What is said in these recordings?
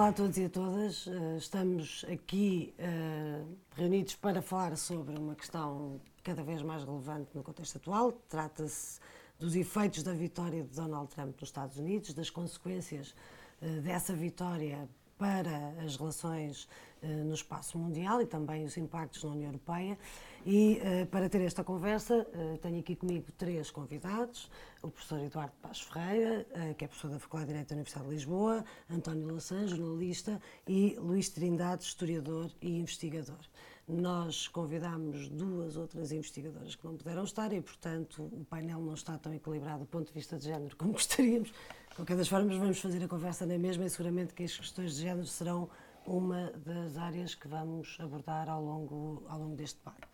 Olá a todos e a todas. Eh, estamos aqui uh, reunidos para falar sobre uma questão cada vez mais relevante no contexto atual. Trata-se dos efeitos da vitória de Donald Trump nos Estados Unidos, das consequências uh, dessa vitória para as relações no espaço mundial e também os impactos na União Europeia. E uh, para ter esta conversa, uh, tenho aqui comigo três convidados: o professor Eduardo Paz Ferreira, que é professor da Faculdade de Direito da Universidade de Lisboa, António Lassan, jornalista, e Luís Trindade, historiador e investigador. Nós convidámos duas outras investigadoras que não puderam estar e, portanto, o painel não está tão equilibrado do ponto de vista de género como gostaríamos. De qualquer das formas, vamos fazer a conversa na mesma e seguramente que as questões de género serão uma das áreas que vamos abordar ao longo, ao longo deste debate.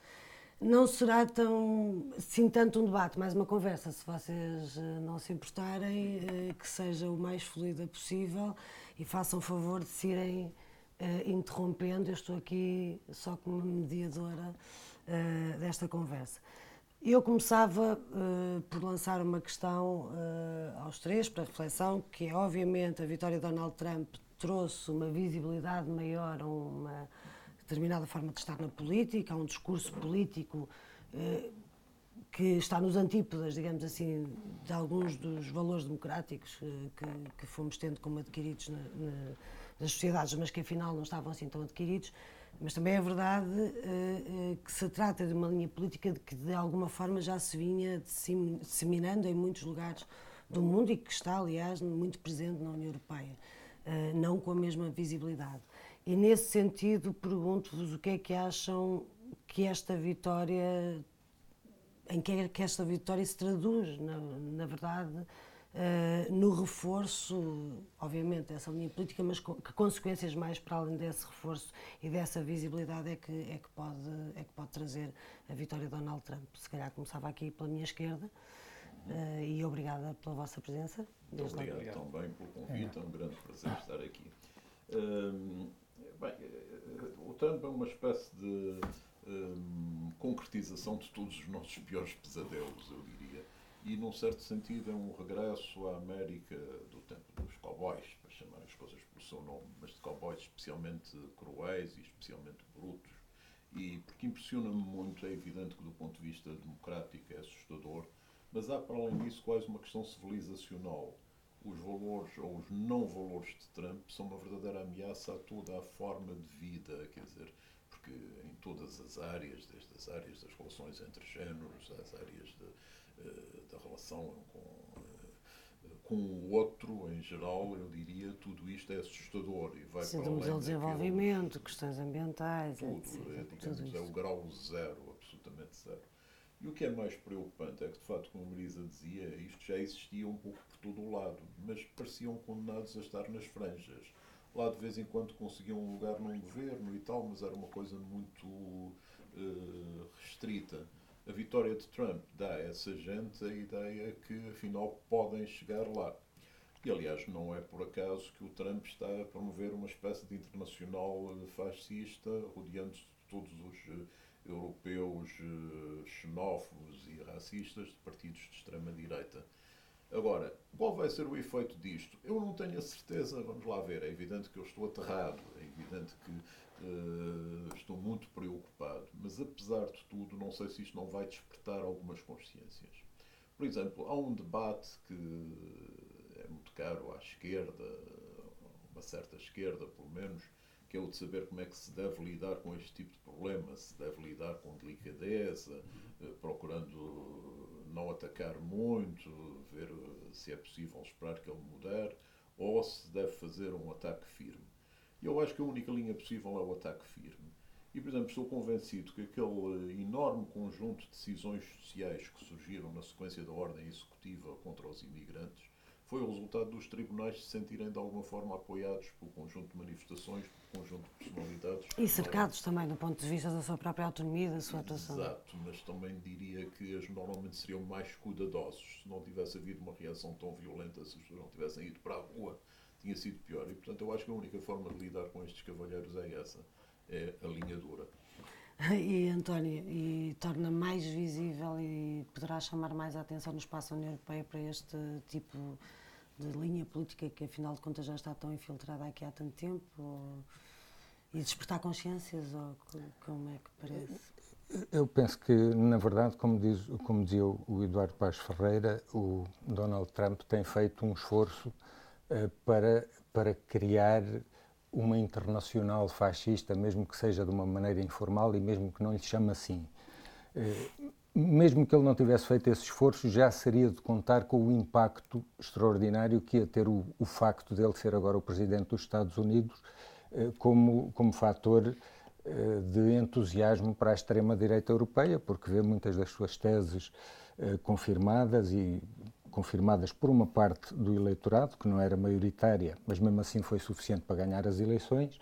Não será tão, sim, tanto um debate, mais uma conversa, se vocês eh, não se importarem, eh, que seja o mais fluida possível e façam favor de se irem uh, interrompendo. Eu estou aqui só como mediadora desta conversa. Eu começava por lançar uma questão aos três para reflexão, que é obviamente a vitória de Donald Trump trouxe uma visibilidade maior a uma determinada forma de estar na política, a um discurso político que está nos antípodas, digamos assim, de alguns dos valores democráticos que, que fomos tendo como adquiridos na, na das sociedades, mas que afinal não estavam assim tão adquiridos. Mas também é verdade uh, que se trata de uma linha política de que de alguma forma já se vinha disseminando em muitos lugares do mundo e que está, aliás, muito presente na União Europeia, não com a mesma visibilidade. E nesse sentido, pergunto-vos o que é que acham que esta vitória, em que é que esta vitória se traduz, na, na verdade, uh, no reforço, obviamente, dessa linha política, mas que consequências mais para além desse reforço e dessa visibilidade é que, é que, pode, é que pode trazer a vitória de Donald Trump? Se calhar começava aqui pela minha esquerda. Uh, e obrigada pela vossa presença. Muito obrigado logo. também pelo convite, é um grande prazer estar aqui. Um, bem, o Trump é uma espécie de um, concretização de todos os nossos piores pesadelos, eu diria e, num certo sentido, é um regresso à América do tempo dos cowboys, para chamar as coisas pelo seu nome, mas de cowboys especialmente cruéis e especialmente brutos. E porque impressiona-me muito, é evidente que do ponto de vista democrático é assustador, mas há para além disso quase uma questão civilizacional. Os valores ou os não valores de Trump são uma verdadeira ameaça a toda a forma de vida, quer dizer, porque em todas as áreas, desde as áreas das relações entre géneros, às áreas de, eh, da relação com, eh, com o outro em geral, eu diria, tudo isto é assustador e vai Sim, para além do desenvolvimento, questões ambientais, tudo, etc. É, digamos, tudo é o grau zero, absolutamente zero. E o que é mais preocupante é que, de facto, como a Marisa dizia, isto já existia um pouco por todo o lado, mas pareciam condenados a estar nas franjas. Lá, de vez em quando, conseguiam um lugar num governo e tal, mas era uma coisa muito uh, restrita a vitória de Trump dá a essa gente a ideia que afinal podem chegar lá. E aliás, não é por acaso que o Trump está a promover uma espécie de internacional eh, fascista, rodeando-se de todos os eh, europeus eh, xenófobos e racistas de partidos de extrema-direita. Agora, qual vai ser o efeito disto? Eu não tenho a certeza, vamos lá ver. É evidente que eu estou aterrado, é evidente que Uh, estou muito preocupado, mas apesar de tudo, não sei se isto não vai despertar algumas consciências. Por exemplo, há um debate que é muito caro à esquerda, uma certa esquerda pelo menos, que é o de saber como é que se deve lidar com este tipo de problema, se deve lidar com delicadeza, uh, procurando não atacar muito, ver se é possível esperar que ele mudar, ou se deve fazer um ataque firme. Eu acho que a única linha possível é o ataque firme. E, por exemplo, estou convencido que aquele enorme conjunto de decisões sociais que surgiram na sequência da ordem executiva contra os imigrantes foi o resultado dos tribunais se sentirem de alguma forma apoiados pelo conjunto de manifestações, pelo conjunto de personalidades. E cercados também do ponto de vista da sua própria autonomia e da sua atuação. Exato, mas também diria que eles normalmente seriam mais cuidadosos se não tivesse havido uma reação tão violenta, se eles não tivessem ido para a rua tinha sido pior. E, portanto, eu acho que a única forma de lidar com estes cavalheiros é essa, é a linha dura. E, António, e torna mais visível e poderá chamar mais a atenção no espaço da União Europeia para este tipo de linha política que afinal de contas já está tão infiltrada aqui há tanto tempo? Ou, e despertar consciências? Ou como é que parece? Eu penso que, na verdade, como, diz, como dizia o Eduardo Paz Ferreira, o Donald Trump tem feito um esforço uh, para, para criar uma internacional fascista, mesmo que seja de uma maneira informal e mesmo que não lhe chame assim. Uh, mesmo que ele não tivesse feito esse esforço, já seria de contar com o impacto extraordinário que ia ter o, o facto dele ser agora o presidente dos Estados Unidos eh, como, como fator eh, de entusiasmo para a extrema-direita europeia, porque vê muitas das suas teses eh, confirmadas e confirmadas por uma parte do eleitorado, que não era maioritária, mas mesmo assim foi suficiente para ganhar as eleições,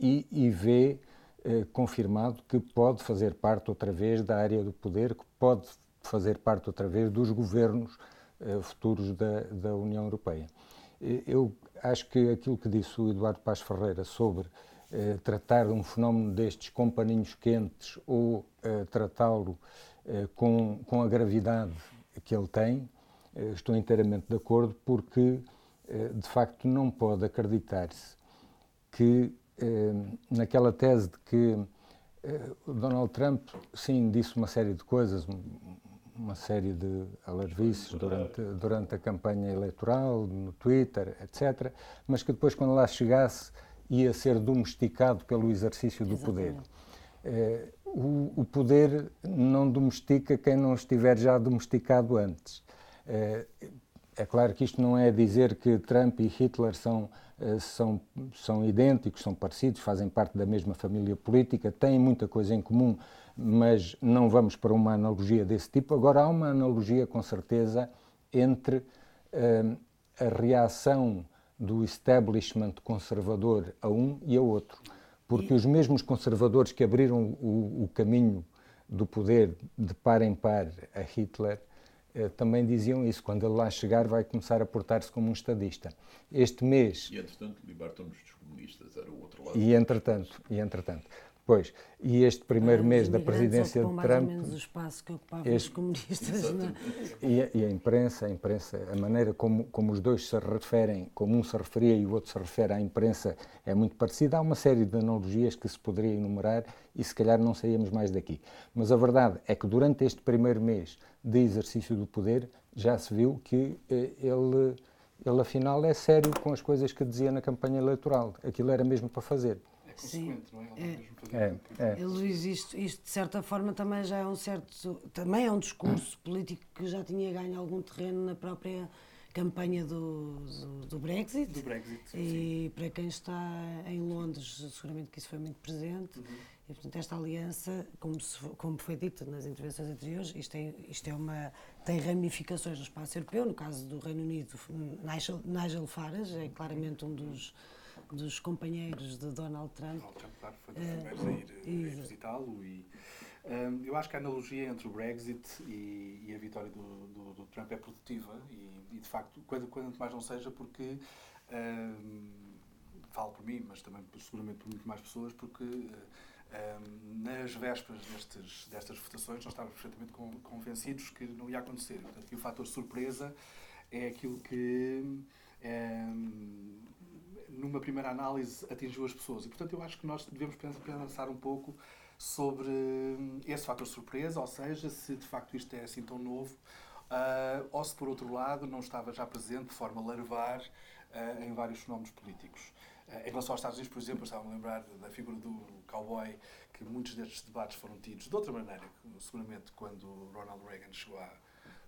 e, e vê eh, confirmado que pode fazer parte outra vez da área do poder, que pode fazer parte outra vez dos governos eh, futuros da, da União Europeia. Eu acho que aquilo que disse o Eduardo Paz Ferreira sobre eh, tratar um fenómeno destes com paninhos quentes ou eh, tratá-lo eh, com, com a gravidade que ele tem, eh, estou inteiramente de acordo, porque de facto não pode acreditar-se que eh, naquela tese de que eh, Donald Trump, sim, disse uma série de coisas, uma série de alarvices durante, durante a campanha eleitoral, no Twitter, etc., mas que depois, quando lá chegasse, ia ser domesticado pelo exercício do poder. Eh, o, o, poder não domestica quem não estiver já domesticado antes. É claro que isto não é dizer que Trump e Hitler são, eh, são, são idênticos, são parecidos, fazem parte da mesma família política, têm muita coisa em comum, mas não vamos para uma analogia desse tipo. Agora, há uma analogia, com certeza, entre uh, a reação do establishment conservador a um e a outro. Porque e... os mesmos conservadores que abriram o, o caminho do poder de par em par a Hitler eh, também diziam isso. Quando ele lá chegar, vai começar a portar-se como um estadista. Este mês. E entretanto, libertam-nos dos comunistas, era o outro lado. E entretanto, e entretanto. Pois, e este primeiro ah, mês da presidência de Trump. Mais ou menos o espaço que ocupavam este, os comunistas. Não? É? E, a, e, a imprensa, a imprensa, a maneira como, como os dois se referem, como um se referia e o outro se refere à imprensa, é muito parecida. Há uma série de analogias que se poderia enumerar e se calhar não saíamos mais daqui. Mas a verdade é que durante este primeiro mês de exercício do poder já se viu que eh, ele, ele afinal é sério com as coisas que dizia na campanha eleitoral. Aquilo era mesmo para fazer consequente, Sim. não é? Ele é, é, é. Luís, isto, isto de certa forma também já é um certo, também é um discurso político que já tinha ganho algum terreno na própria campanha do, do, do Brexit. Do Brexit. E para quem está em Londres, seguramente que isso foi muito presente. Uhum. E, portanto, esta aliança, como, se, como foi dito nas intervenções anteriores, isto, é, isto é uma, tem ramificações no espaço europeu. No caso do Reino Unido, Nigel, Nigel Farage é claramente um dos dos companheiros de Donald Trump. Donald Trump, claro, foi dos primeiros a ir, ir visitá-lo. E, um, eu acho que a analogia entre o Brexit e, e a vitória do, do, do, Trump é produtiva e, e, de facto, quando, quanto mais não seja, porque. Um, falo por mim, mas também seguramente por muito mais pessoas, porque um, nas vésperas destes, destas votações nós estávamos perfeitamente convencidos que não ia acontecer. Portanto, que o fator surpresa é aquilo que um, numa primeira análise, atingiu as pessoas. E, portanto, eu acho que nós devemos pensar um pouco sobre hum, esse fator surpresa, ou seja, se de facto isto é assim tão novo, uh, ou se, por outro lado, não estava já presente de forma larvar uh, em vários fenómenos políticos. Uh, em relação aos Estados Unidos, por exemplo, eu estava a lembrar da figura do cowboy, que muitos destes debates foram tidos de outra maneira, seguramente quando Ronald Reagan chegou à,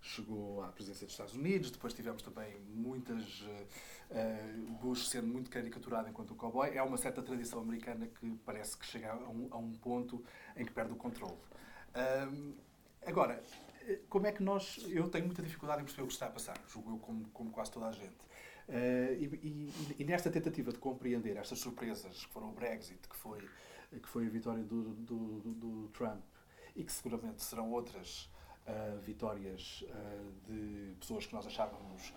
chegou à presidência dos Estados Unidos, depois tivemos também muitas uh, Bush sendo muito caricaturado enquanto um cowboy, é uma certa tradição americana que parece que chega a um, a um ponto em que perde o controle. Agora, como é que nós. Eu tenho muita dificuldade em perceber o que está a passar, julgo eu, como, como quase toda a gente. Uh, e, e, e, nesta tentativa de compreender estas surpresas que foram o Brexit, que foi, que foi a vitória do, do, do, do Trump e que seguramente serão outras uh, vitórias uh, de pessoas que nós achávamos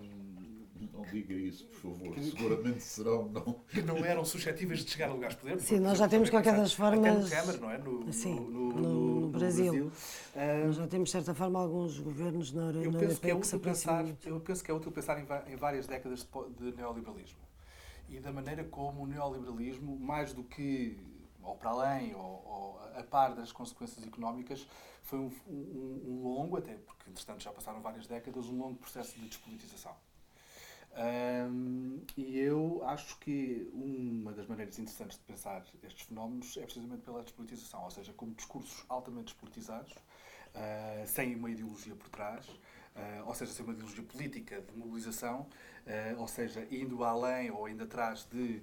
um, não diga isso, por favor. Que, Seguramente serão, não. Que não eram suscetíveis de chegar a lugares de poder. Sim, nós já temos qualquer das formas. Câmara, não é? No, Sim, no, no, no, no Brasil. Brasil. Uh, já temos, de certa forma, alguns governos na, eu na penso que, é útil pensar, Eu penso que é útil pensar em, em várias décadas de, de neoliberalismo e da maneira como o neoliberalismo, mais do que ou para além, ou, ou, a par das consequências económicas, foi um, um, um, longo, até porque entretanto já passaram várias décadas, um longo processo de despolitização. Um, e eu acho que uma das maneiras interessantes de pensar estes fenómenos é precisamente pela despolitização, ou seja, como discursos altamente despolitizados, uh, sem uma ideologia por trás, uh, ou seja, sem uma ideologia política de mobilização, uh, ou seja, indo além ou indo atrás de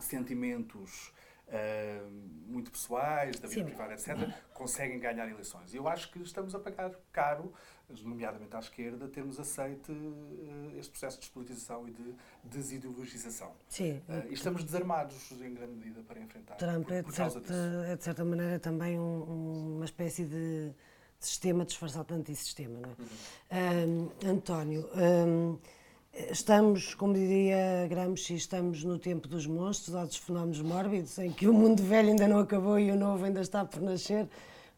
sentimentos uh, muito pessoais, da vida Sim. privada, etc., conseguem ganhar eleições. E eu acho que estamos a pagar caro, nomeadamente à esquerda, termos aceite uh, este processo de despolitização e de desideologização. Sim. Uh, e estamos desarmados, em grande medida, para enfrentar. Trump por, é por de certa, é, de certa maneira, também um, uma espécie de sistema disfarçado de antissistema, não é? Uhum. António. Um, Estamos, como diria Gramsci, estamos no tempo dos monstros ou dos fenómenos mórbidos, em que o mundo velho ainda não acabou e o novo ainda está por nascer.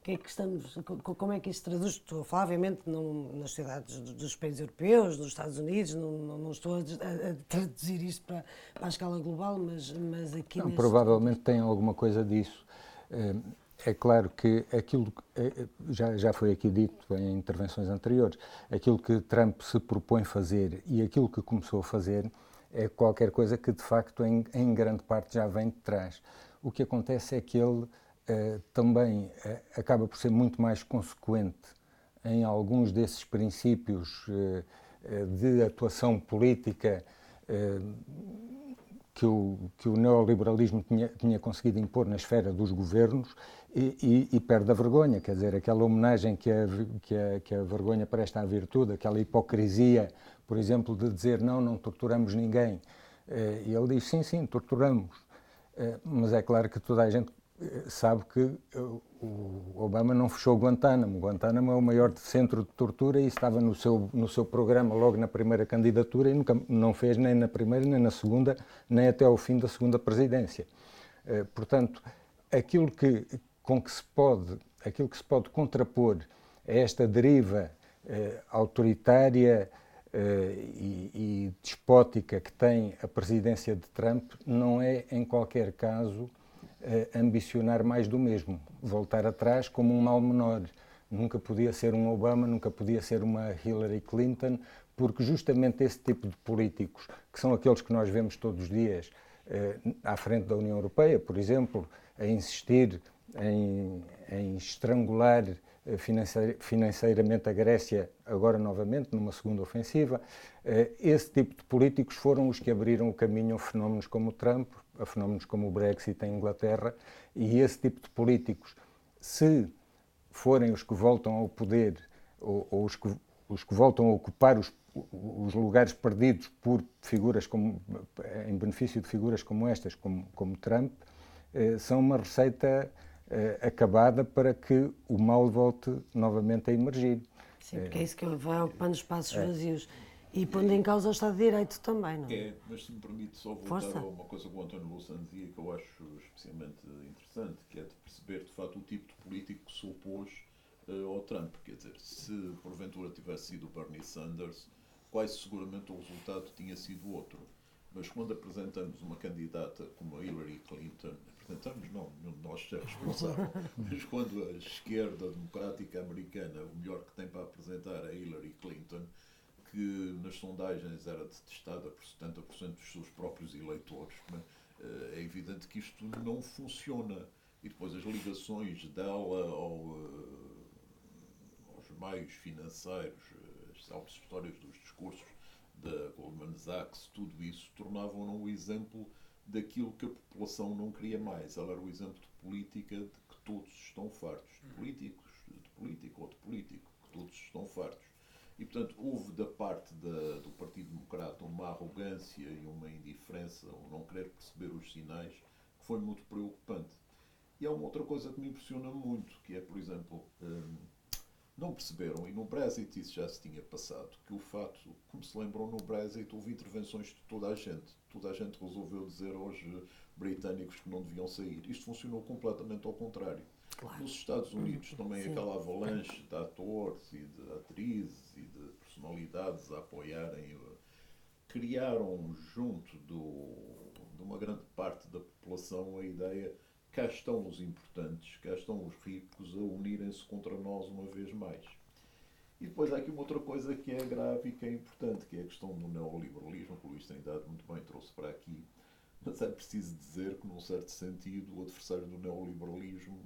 Que é que estamos, como é que isso traduz? Estou a falar, obviamente, não, nas cidades dos países europeus, dos Estados Unidos, não, não, não estou a, a, traduzir isto para, para, a escala global, mas, mas aqui. Não, provavelmente tem alguma coisa disso. Eh, é claro que aquilo é, é, já, já foi aqui dito em intervenções anteriores, aquilo que Trump se propõe fazer e aquilo que começou a fazer é qualquer coisa que de facto em, em grande parte já vem de trás. O que acontece é que ele eh, também eh, acaba por ser muito mais consequente em alguns desses princípios eh, de atuação política que o, que o neoliberalismo tinha, tinha conseguido impor na esfera dos governos e, e, e, perde a vergonha, quer dizer, aquela homenagem que a, que, a, que a vergonha presta à virtude, aquela hipocrisia, por exemplo, de dizer não, não torturamos ninguém. Eh, e ele diz sim, sim, torturamos. Eh, mas é claro que toda a gente sabe que o Obama não fechou Guantánamo. Guantánamo é o maior centro de tortura e estava no seu, no seu programa logo na primeira candidatura e nunca, não fez nem na primeira, nem na segunda, nem até ao fim da segunda presidência. Portanto, aquilo que, com que se pode, aquilo que se pode contrapor a esta deriva eh, autoritária eh, e, e, despótica que tem a presidência de Trump não é, em qualquer caso, eh, ambicionar mais do mesmo, voltar atrás como um mal menor. Nunca podia ser um Obama, nunca podia ser uma Hillary Clinton, porque justamente esse tipo de políticos, que são aqueles que nós vemos todos os dias eh, à frente da União Europeia, por exemplo, a insistir em, em estrangular eh, financeiramente a Grécia, agora novamente numa segunda ofensiva. Eh, esse tipo de políticos foram os que abriram o caminho a fenómenos como o Trump, a fenómenos como o Brexit em Inglaterra, e esse tipo de políticos, se forem os que voltam ao poder ou, ou os, que, os que voltam a ocupar os, os lugares perdidos por figuras como, em benefício de figuras como estas, como, como Trump, eh, são uma receita uh, acabada para que o mal volte novamente a emergir. Sim, porque é isso que vai ocupando espaços é. E pondo em causa o Estado de Direito também, não é? É, mas se me permite só voltar Força. a uma coisa que o António Louçã dizia que eu acho especialmente interessante, que é de perceber, de facto, o tipo de político que se opôs uh, ao Trump. Quer dizer, se porventura tivesse sido o Bernie Sanders, quase seguramente o resultado tinha sido outro. Mas quando apresentamos uma candidata como a Hillary Clinton, apresentamos não, nenhum de nós é responsável, mas quando a esquerda democrática americana, o melhor que tem para apresentar é Hillary Clinton, que nas sondagens era detestada por 70% dos seus próprios eleitores, é? é evidente que isto não funciona. E depois as ligações dela ao, eh, aos meios financeiros, as salvas histórias dos discursos da Goldman Sachs, tudo isso tornavam-no o exemplo daquilo que a população não queria mais. Ela era o exemplo de política de que todos estão fartos. De políticos, de político ou de político, que todos estão fartos. E, portanto, houve da parte da, do Partido Democrata uma arrogância e uma indiferença, ou não querer perceber os sinais, que foi muito preocupante. E há uma outra coisa que me impressiona muito, que é, por exemplo, hum, não perceberam, e no Brexit isso já se tinha passado, que o fato, como se lembrou no Brexit, houve intervenções de toda a gente. Toda a gente resolveu dizer aos britânicos que não deviam sair. Isto funcionou completamente ao contrário. Claro. Nos Estados Unidos também Sim. aquela avalanche de atores e de atrizes a apoiarem, criaram junto do, de uma grande parte da população a ideia cá estão os importantes, cá estão os ricos a unirem-se contra nós uma vez mais. E depois há aqui uma outra coisa que é grave e que é importante, que é a questão do neoliberalismo, que o Luís tem dado muito bem, trouxe para aqui. Mas é preciso dizer que, num certo sentido, o adversário do neoliberalismo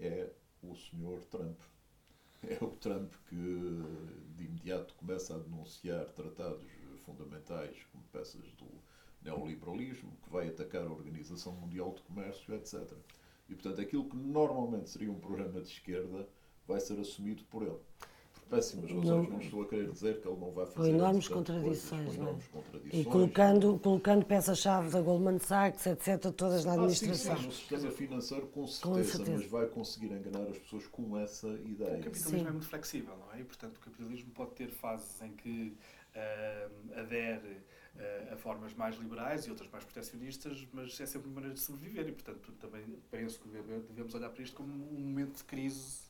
é o Sr. Trump. É o Trump que, de imediato, começa a denunciar tratados fundamentais como peças do neoliberalismo, que vai atacar a Organização Mundial de Comércio, etc. E, portanto, aquilo que normalmente seria um programa de esquerda vai ser assumido por ele. Péssimas razões, não, não estou a querer dizer que ele não vai fazer. Com enormes contradições, coisas, com enormes contradições. E colocando, colocando peças-chave da Goldman Sachs, etc., todas na administração. Ah, sim, sim, no sistema financeiro, com certeza, com certeza, mas vai conseguir enganar as pessoas com essa ideia. O capitalismo sim. é muito flexível, não é? E, portanto, o capitalismo pode ter fases em que uh, adere uh, a formas mais liberais e outras mais proteccionistas, mas é sempre uma maneira de sobreviver e, portanto, também penso que devemos olhar para isto como um momento de crise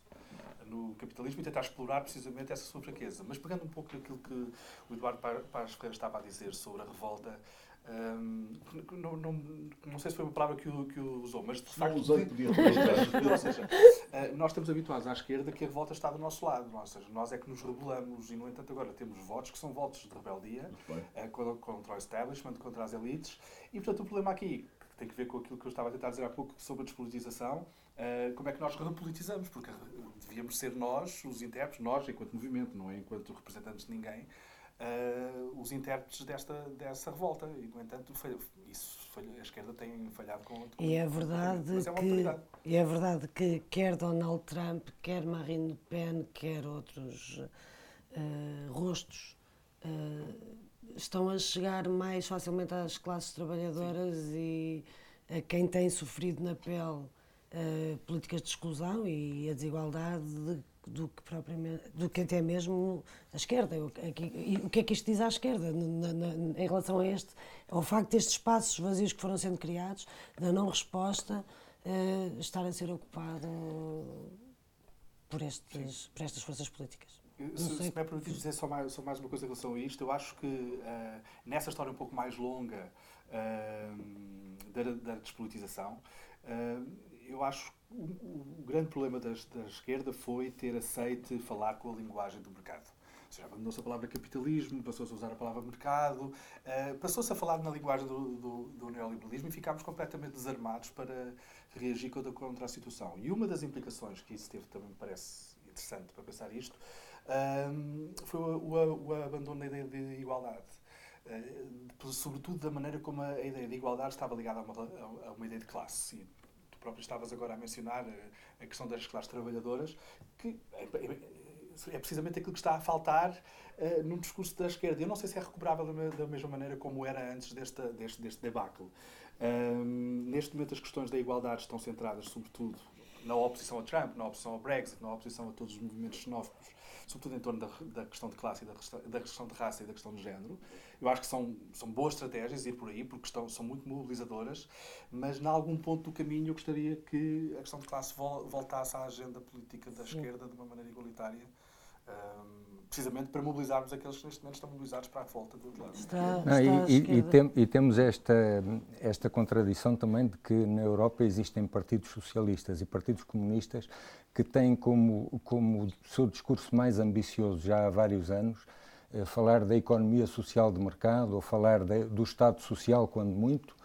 no capitalismo e tentar explorar precisamente essa sua fraqueza. Mas pegando um pouco aquilo que o Eduardo Paz Ferreira estava a dizer sobre a revolta, um, não, não, não, sei se foi uma palavra que o, que o usou, mas de facto. Não usei, podia Ou seja, uh, nós estamos habituados à esquerda que a revolta está do nosso lado. Ou seja, nós é que nos rebelamos e, no entanto, agora temos votos que são votos de rebeldia uh, contra o establishment, contra as elites. E, portanto, o problema aqui, que tem que ver com aquilo que eu estava a tentar dizer há pouco sobre a despolitização, uh, como é que nós repolitizamos? Porque devíamos ser nós, os intérpretes, nós, enquanto movimento, não é enquanto representantes de ninguém uh, os intérpretes desta, dessa revolta. E, no entanto, foi, isso foi, a esquerda tem falhado com, com e é verdade mas é que E é verdade que quer Donald Trump, quer Marine Le Pen, quer outros uh, rostos estão a chegar mais facilmente às classes trabalhadoras Sim. e a quem tem sofrido na pele uh, políticas de exclusão e a desigualdade de do que propriamente do que até mesmo a esquerda. O que é que isto diz à esquerda na, na, em relação a este, ao facto destes espaços vazios que foram sendo criados, da não resposta, uh, estar a ser ocupado por, estes, por estas forças políticas. Se, se me é permitido dizer só mais, só mais uma coisa em relação a isto, eu acho que uh, nessa história um pouco mais longa uh, da, da despolitização, eu acho que o, o, grande problema da, da esquerda foi ter aceite falar com a linguagem do mercado. Ou seja, abandonou-se a palavra capitalismo, passou-se a usar a palavra mercado, uh, passou-se a falar na linguagem do, do, do, neoliberalismo e ficámos completamente desarmados para reagir contra, a situação. E uma das implicações que isso teve também me parece interessante para pensar isto um, eh, foi o, o, o, abandono da ideia de igualdade. Uh, sobretudo da maneira como a ideia de igualdade estava ligada a uma, a uma ideia de classe. E próprio estavas agora a mencionar, eh, a questão das classes trabalhadoras, que é, é, é precisamente aquilo que está a faltar uh, num discurso da esquerda. Eu não sei se é recuperável da mesma maneira como era antes deste, deste, deste debacle. Um, neste momento, as questões da igualdade estão centradas, sobretudo, na oposição a Trump, na oposição ao Brexit, na oposição a todos os movimentos xenófobos, sobretudo em torno da, da questão de classe, e da, da, questão de raça e da questão de género. Eu acho que são, são boas estratégias ir por aí, porque estão, são muito mobilizadoras, mas, em algum ponto do caminho, eu gostaria que a questão de classe voltasse à agenda política da Sim. esquerda de uma maneira igualitária. Um, precisamente para mobilizarmos aqueles que neste momento estão mobilizados para a volta do lado. Está, está e, e, e, tem, e, temos esta, esta contradição também de que na Europa existem partidos socialistas e partidos comunistas que têm como, como seu discurso mais ambicioso já há vários anos eh, falar da economia social de mercado ou falar de, do Estado social, quando muito,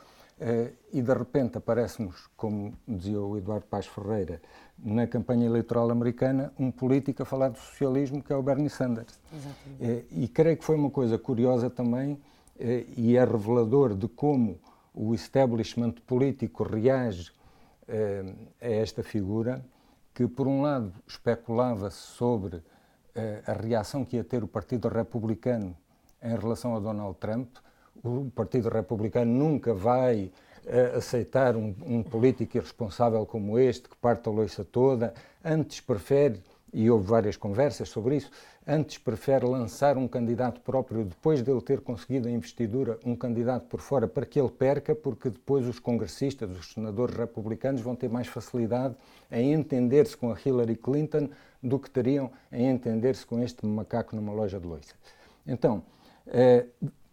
e de repente aparece-nos, como dizia o Eduardo Paz Ferreira, na campanha eleitoral americana, um político a falar do socialismo que é o Bernie Sanders. Exatamente. Eh, e creio que foi uma coisa curiosa também e é revelador de como o establishment político reage a esta figura, que por um lado especulava-se sobre a reação que ia ter o Partido Republicano em relação a Donald Trump, o Partido Republicano nunca vai uh, aceitar um, um, político irresponsável como este, que parte a loiça toda, antes prefere e houve várias conversas sobre isso, antes prefere lançar um candidato próprio depois dele ter conseguido a investidura, um candidato por fora, para que ele perca, porque depois os congressistas, os senadores republicanos vão ter mais facilidade em entender-se com a Hillary Clinton do que teriam em entender-se com este macaco numa loja de loiça. Então, eh,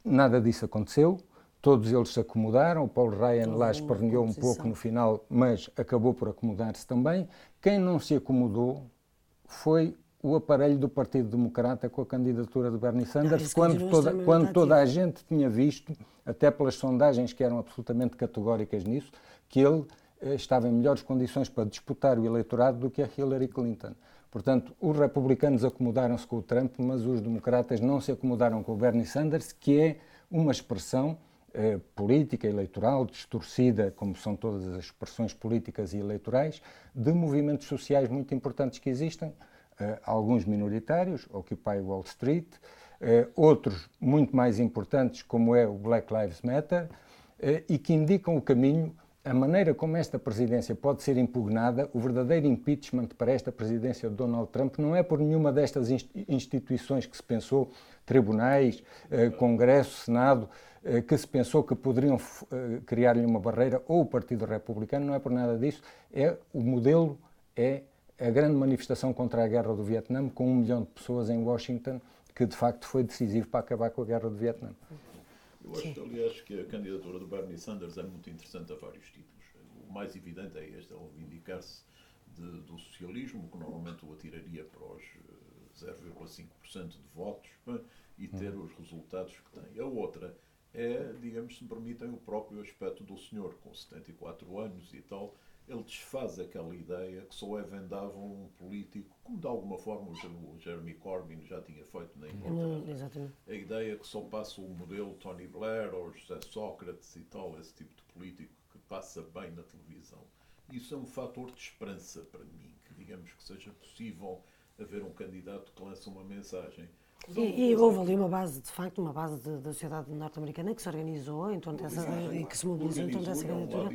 nada disso aconteceu, todos eles se acomodaram, o Paulo Ryan lá esperneou um pouco no final, mas acabou por acomodar-se também. Quem não se acomodou foi o aparelho do Partido Democrata com a candidatura de Bernie Sanders, não, quando, toda, quando toda a gente tinha visto, até pelas sondagens que eram absolutamente categóricas nisso, que ele eh, estava em melhores condições para disputar o eleitorado do que a Hillary Clinton. Portanto, os republicanos acomodaram-se com o Trump, mas os democratas não se acomodaram com o Bernie Sanders, que é uma expressão eh, política, eleitoral, distorcida, como são todas as expressões políticas e eleitorais, de movimentos sociais muito importantes que existem, eh, alguns minoritários, Occupy Wall Street, eh, outros muito mais importantes, como é o Black Lives Matter, eh, e que indicam o caminho a maneira como esta presidência pode ser impugnada, o verdadeiro impeachment para esta presidência de Donald Trump não é por nenhuma destas instituições que se pensou, tribunais, eh, Congresso, Senado, eh, que se pensou que poderiam eh, criar-lhe uma barreira, ou o Partido Republicano, não é por nada disso, é o modelo, é a grande manifestação contra a guerra do Vietnã, com um milhão de pessoas em Washington, que de facto foi decisivo para acabar com a guerra do Vietnã. Eu acho, aliás, que a candidatura do Bernie Sanders é muito interessante a vários títulos. O mais evidente é este, ele vindicar-se do socialismo, que normalmente o atiraria para os 0,5% eh, de votos, e ter os resultados que tem. A outra é, digamos, se me permitem, o próprio aspecto do senhor, com 74 anos e tal, ele desfaz aquela ideia que só é vendável um político, como de alguma forma o Jeremy Corbyn já tinha feito na Inglaterra. Hum, a ideia que só passa o modelo Tony Blair ou José Sócrates e tal, esse tipo de político que passa bem na televisão. Isso é um fator de esperança para mim, que digamos que seja possível haver um candidato que lança uma mensagem. E, e, houve ali uma base, de facto, uma base da sociedade norte-americana que se organizou em torno dessa, e que se mobilizou em torno dessa candidatura,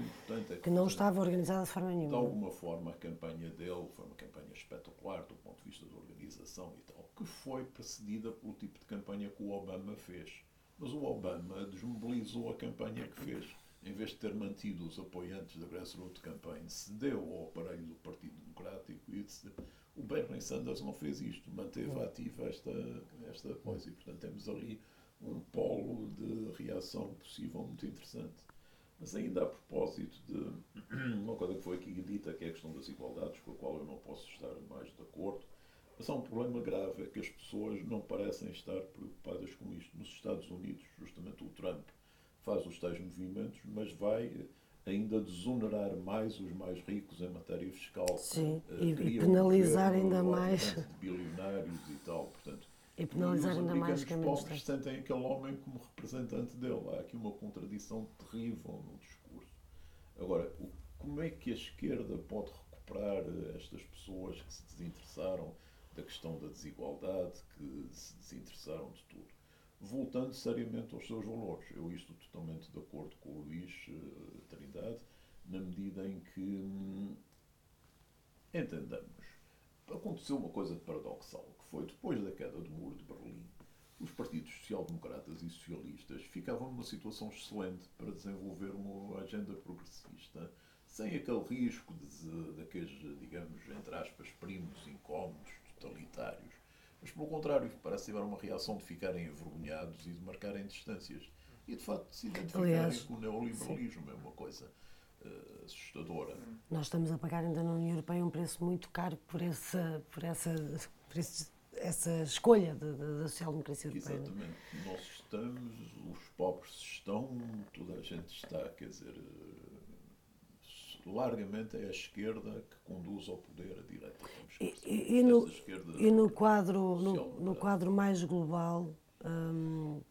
é que não estava organizada de forma nenhuma. De alguma forma, a campanha dele foi uma campanha espetacular do ponto de vista da organização e tal, que foi precedida pelo tipo de campanha que o Obama fez. Mas o Obama desmobilizou a campanha que fez. Em vez de ter mantido os apoiantes da Grassroots Campaign, cedeu ao aparelho do Partido Democrático e o Bernie Sanders não fez isto, manteve ativa esta, esta coisa e, portanto, temos ali um polo de reação possível muito interessante. Mas ainda a propósito de uma coisa que foi aqui dita, que é a questão das igualdades, com a qual eu não posso estar mais de acordo, mas há um problema grave, é que as pessoas não parecem estar preocupadas com isto. Nos Estados Unidos, justamente o Trump faz os tais movimentos, mas vai ainda desonerar mais os mais ricos em matéria fiscal. Sim, uh, e, penalizar ainda mais. Bilionários e tal, portanto. E penalizar e ainda mais Os pobres sentem aquele homem como representante dele. Há aqui uma contradição terrível no discurso. Agora, o, como é que a esquerda pode recuperar estas pessoas que se desinteressaram da questão da desigualdade, que se desinteressaram de tudo? Voltando seriamente aos seus valores. Eu estou totalmente de acordo com o Luís uh, Trindade, na medida em que hum, entendamos. Aconteceu uma coisa paradoxal, que foi depois da queda do muro de Berlim, os partidos social-democratas e socialistas ficavam numa situação excelente para desenvolver uma agenda progressista, sem aquele risco daqueles, digamos, entre aspas, primos incómodos, totalitários mas, pelo contrário, parece tiver uma reação de ficarem envergonhados e de marcarem distâncias. E, de facto, se identificarem Aliás, com o neoliberalismo. Sim. É uma coisa uh, assustadora. Nós estamos a pagar ainda na União Europeia um preço muito caro por essa, por essa, por esse, essa escolha da social-democracia europeia. Exatamente. Nós estamos, os pobres estão, toda a gente está, quer dizer largamente é a esquerda que conduz ao poder, a direita. E, e, e, no, e no, quadro, no, no, quadro mais global, um,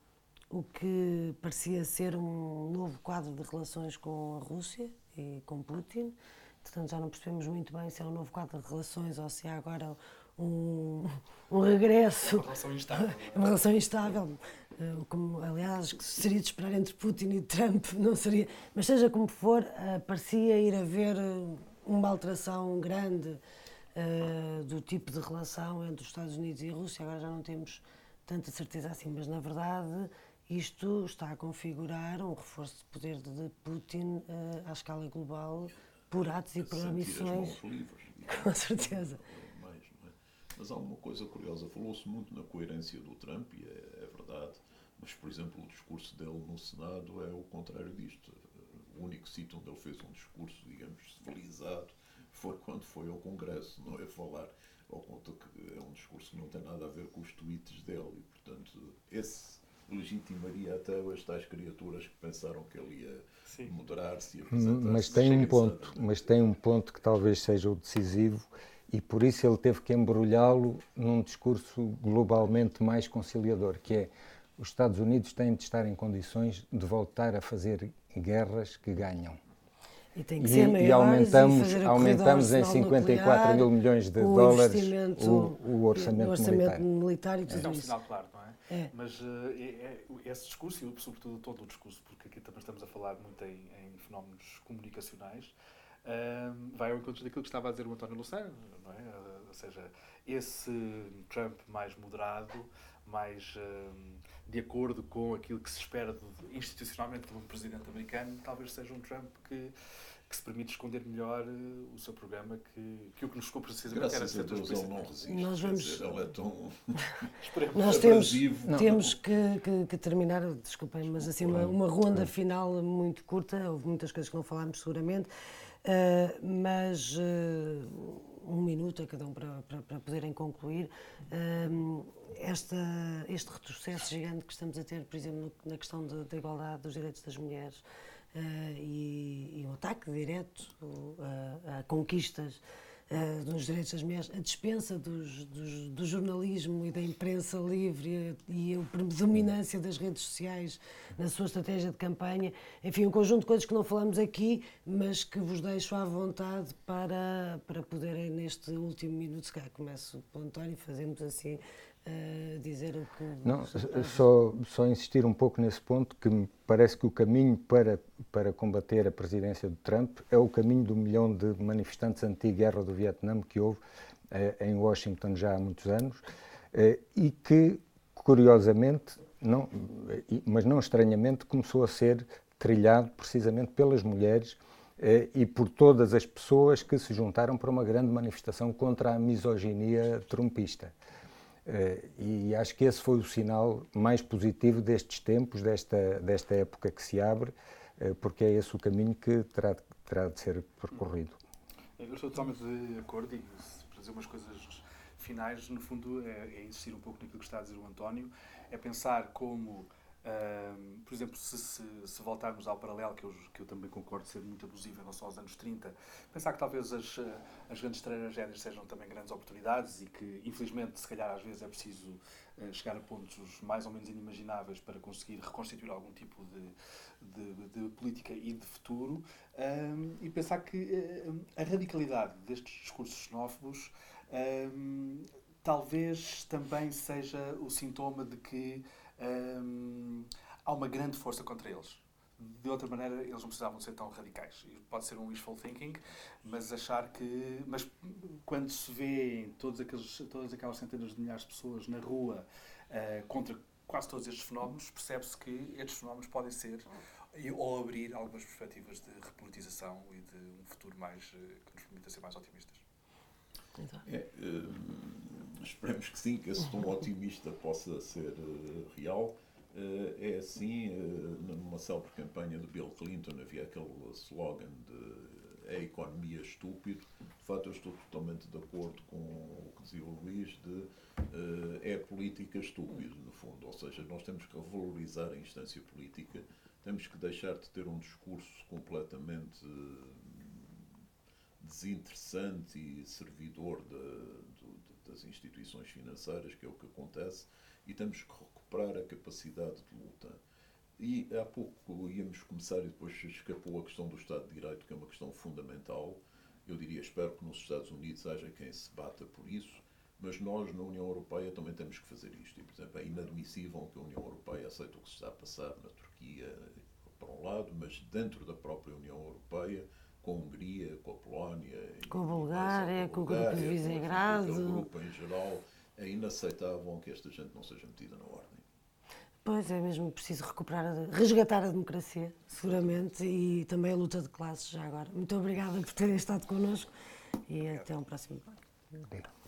o que parecia ser um novo quadro de relações com a Rússia e com Putin, portanto já não percebemos muito bem se é um novo quadro de relações ou se há agora um, um regresso. Uma relação instável. uma relação instável. Eh, como, aliás, que seria de esperar entre Putin e Trump, não seria. Mas seja como for, uh, parecia ir haver eh, uma alteração grande uh, do tipo de relação entre os Estados Unidos e a Rússia. Agora já não temos tanta certeza assim, mas na verdade isto está a configurar um reforço de poder de Putin uh, à escala global por atos e por omissões. Com certeza. Mas há uma coisa curiosa, falou-se muito na coerência do Trump, e é, é, verdade, mas, por exemplo, o discurso dele no Senado é o contrário disto. O único sítio onde ele fez um discurso, digamos, civilizado foi quando foi ao Congresso, não é falar ao conta que é um discurso que não tem nada a ver com os tweets dele, e, portanto, esse legitimaria até as tais criaturas que pensaram que ele ia moderar-se e mas tem um ponto mas tem um ponto que talvez seja o decisivo e por isso ele teve que embrulhá-lo num discurso globalmente mais conciliador que é os Estados Unidos têm de estar em condições de voltar a fazer guerras que ganham e, tem que ser e, e aumentamos, e aumentamos em 54 nuclear, mil milhões de o dólares o, o, orçamento, o orçamento militar. militar e tudo é um isso. sinal claro, não é? é. Mas uh, é, é, esse discurso, e sobretudo todo o discurso, porque aqui também estamos a falar muito em, em fenómenos comunicacionais, vai ao encontro daquilo que estava a dizer o António Luceno, não é? Uh, ou seja, esse Trump mais moderado, mais de acordo com aquilo que se espera de, institucionalmente de um presidente americano, talvez seja um Trump que, que se permite esconder melhor uh, o seu programa que, que o que nos ficou precisamente era ser Deus, ele não resiste. Nós vamos... Dizer, ele é tão Nós temos, temos que, que, que, terminar, desculpem, mas assim uma, uma ronda final muito curta, houve muitas coisas que não falámos seguramente, uh, mas uh, um minuto a cada um para, para, para poderem concluir. Uh, esta, este retrocesso gigante que estamos a ter, por exemplo, na questão da igualdade dos direitos das mulheres uh, e, e, o ataque direto uh, a conquistas uh, dos direitos das mulheres, a dispensa dos, dos, do jornalismo e da imprensa livre e, e a predominância das redes sociais na sua estratégia de campanha, enfim, um conjunto de coisas que não falamos aqui, mas que vos deixo à vontade para, para poderem, neste último minuto, se calhar começo pelo António, fazemos assim uh, dizer o que. Não, só, só insistir um pouco nesse ponto, que me parece que o caminho para, para combater a presidência de Trump é o caminho do milhão de manifestantes anti-guerra do Vietnã que houve uh, em Washington já há muitos anos uh, e que, curiosamente, não, mas não estranhamente, começou a ser trilhado precisamente pelas mulheres e por todas as pessoas que se juntaram para uma grande manifestação contra a misoginia trumpista. Uh, e acho que esse foi o sinal mais positivo destes tempos, desta, desta época que se abre, uh, porque é esse o caminho que terá, terá de ser percorrido. Eu estou totalmente de acordo e para dizer umas coisas finais, no fundo, é, é insistir um pouco naquilo que está a dizer o António, é pensar como por exemplo, se, se, se, voltarmos ao paralelo, que eu, que eu também concordo ser muito abusivo em relação aos anos 30, pensar que talvez as, as grandes tragédias sejam também grandes oportunidades e que, infelizmente, se calhar às vezes é preciso uh, chegar a pontos mais ou menos inimagináveis para conseguir reconstituir algum tipo de, de, de política e de futuro, um, e pensar que uh, a radicalidade destes discursos xenófobos um, talvez também seja o sintoma de que há uma grande força contra eles. De outra maneira, eles não precisavam ser tão radicais. Pode ser um wishful thinking, mas achar que. Mas quando se vê todos aqueles, todas aquelas centenas de milhares de pessoas na rua uh, contra quase todos estes fenómenos, percebe-se que estes fenómenos podem ser ou abrir algumas perspectivas de repolitização e de um futuro mais uh, que nos permita ser mais otimistas. É, uh, esperemos que sim, que esse tom otimista possa ser uh, real. Uh, é assim, numa célebre campanha de Bill Clinton havia aquele slogan de é a economia estúpido. De facto, eu estou totalmente de acordo com o que dizia o Luís de é política estúpido, no fundo. Ou seja, nós temos que valorizar a instância política, temos que deixar de ter um discurso completamente desinteressante e servidor de, de, das instituições financeiras, que é o que acontece, e temos que recuperar a capacidade de luta. E há pouco íamos começar e depois escapou a questão do Estado de Direito, que é uma questão fundamental. Eu diria, espero que nos Estados Unidos haja quem se bata por isso, mas nós, na União Europeia, também temos que fazer isto. E, por exemplo, é inadmissível que a União Europeia aceite o que se está a passar na Turquia, por um lado, mas dentro da própria União Europeia com a Hungria, com a Polónia, com a Bulgária, com, com, o grupo de Visegrado. O grupo em geral, é inaceitável que esta gente não seja metida na ordem. Pois é mesmo preciso recuperar, resgatar a democracia, seguramente, e também a luta de classes já agora. Muito obrigada por terem estado connosco e até um próximo debate.